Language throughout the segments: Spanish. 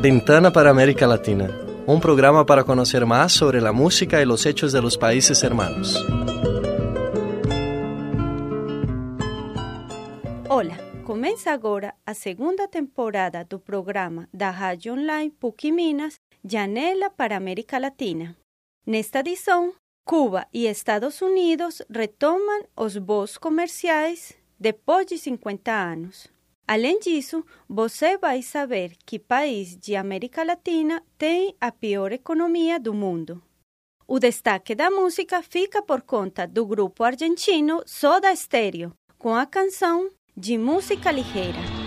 Ventana para América Latina, un programa para conocer más sobre la música y los hechos de los países hermanos. Olá, começa agora a segunda temporada do programa da Online PUC Minas, Janela para América Latina. Nesta edição, Cuba e Estados Unidos retomam os voos comerciais depois de 50 anos. Além disso, você vai saber que país de América Latina tem a pior economia do mundo. O destaque da música fica por conta do grupo argentino Soda Stereo, com a canção de música ligeira.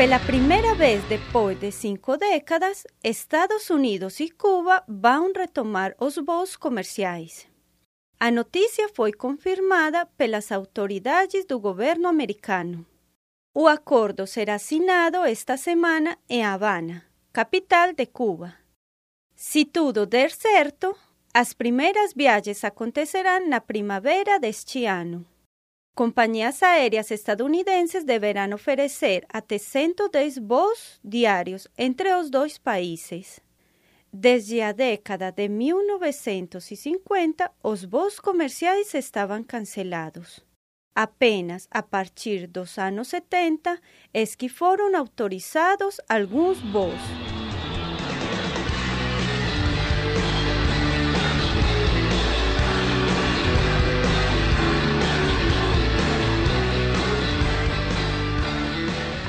Pela primeira vez depois de cinco décadas, Estados Unidos e Cuba vão retomar os voos comerciais. A notícia foi confirmada pelas autoridades do governo americano. O acordo será assinado esta semana em Havana, capital de Cuba. Se tudo der certo, as primeiras viagens acontecerão na primavera deste ano. Companhias aéreas estadunidenses deverão oferecer até 110 voos diários entre os dois países. Desde a década de 1950, os voos comerciais estavam cancelados. Apenas a partir dos anos 70 es que foram autorizados alguns voos.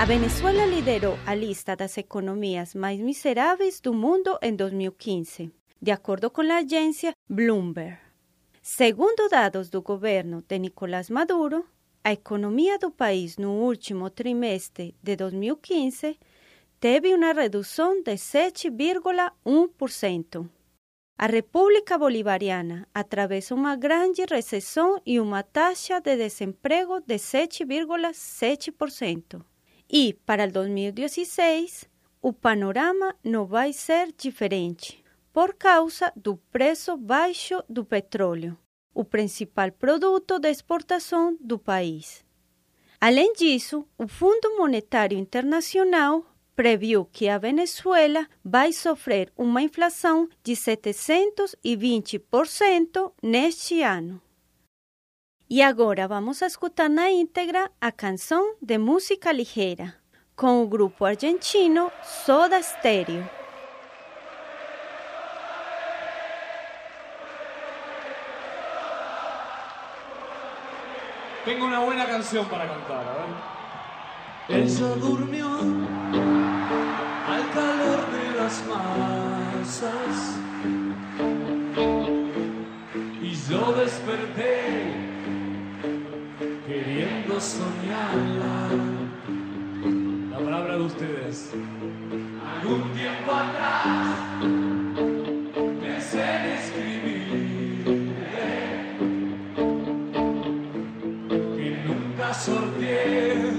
A Venezuela liderou a lista das economias mais miseráveis do mundo em 2015, de acordo com a agência Bloomberg. Segundo dados do governo de Nicolás Maduro, a economia do país no último trimestre de 2015 teve uma redução de 7,1%. A República Bolivariana atravessa uma grande recessão e uma taxa de desemprego de 7,7%. E para 2016, o panorama não vai ser diferente, por causa do preço baixo do petróleo, o principal produto de exportação do país. Além disso, o Fundo Monetário Internacional previu que a Venezuela vai sofrer uma inflação de 720% neste ano. E agora vamos a escutar na íntegra a canção de música ligeira, com o grupo argentino Soda Stereo. Tengo una buena canción para cantar, a ver. Ella durmió al calor de las masas yo desperté queriendo soñarla. La palabra de ustedes. Algún tiempo atrás pensé en escribir que nunca sorteé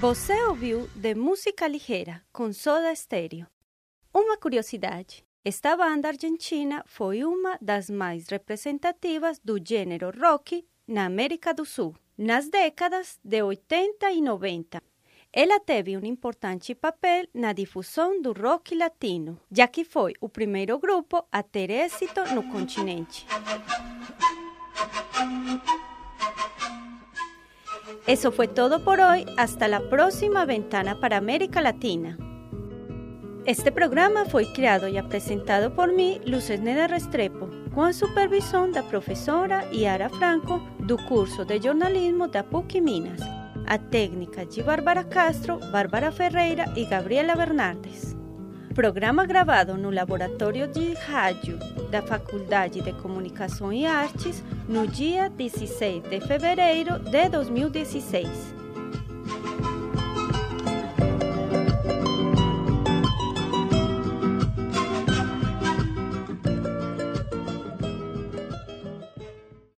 Você ouviu de música ligeira com Soda Stereo. Uma curiosidade: esta banda argentina foi uma das mais representativas do gênero rock na América do Sul, nas décadas de 80 e 90. Ela teve um importante papel na difusão do rock latino, já que foi o primeiro grupo a ter êxito no continente. Eso fue todo por hoy. Hasta la próxima ventana para América Latina. Este programa fue creado y presentado por mí, Luces Neda Restrepo, con supervisión de la profesora Yara Franco do curso de jornalismo da PUC Minas, a técnica de Bárbara Castro, Bárbara Ferreira y Gabriela Bernardes. Programa gravado no Laboratório de Rádio da Faculdade de Comunicação e Artes no dia 16 de fevereiro de 2016.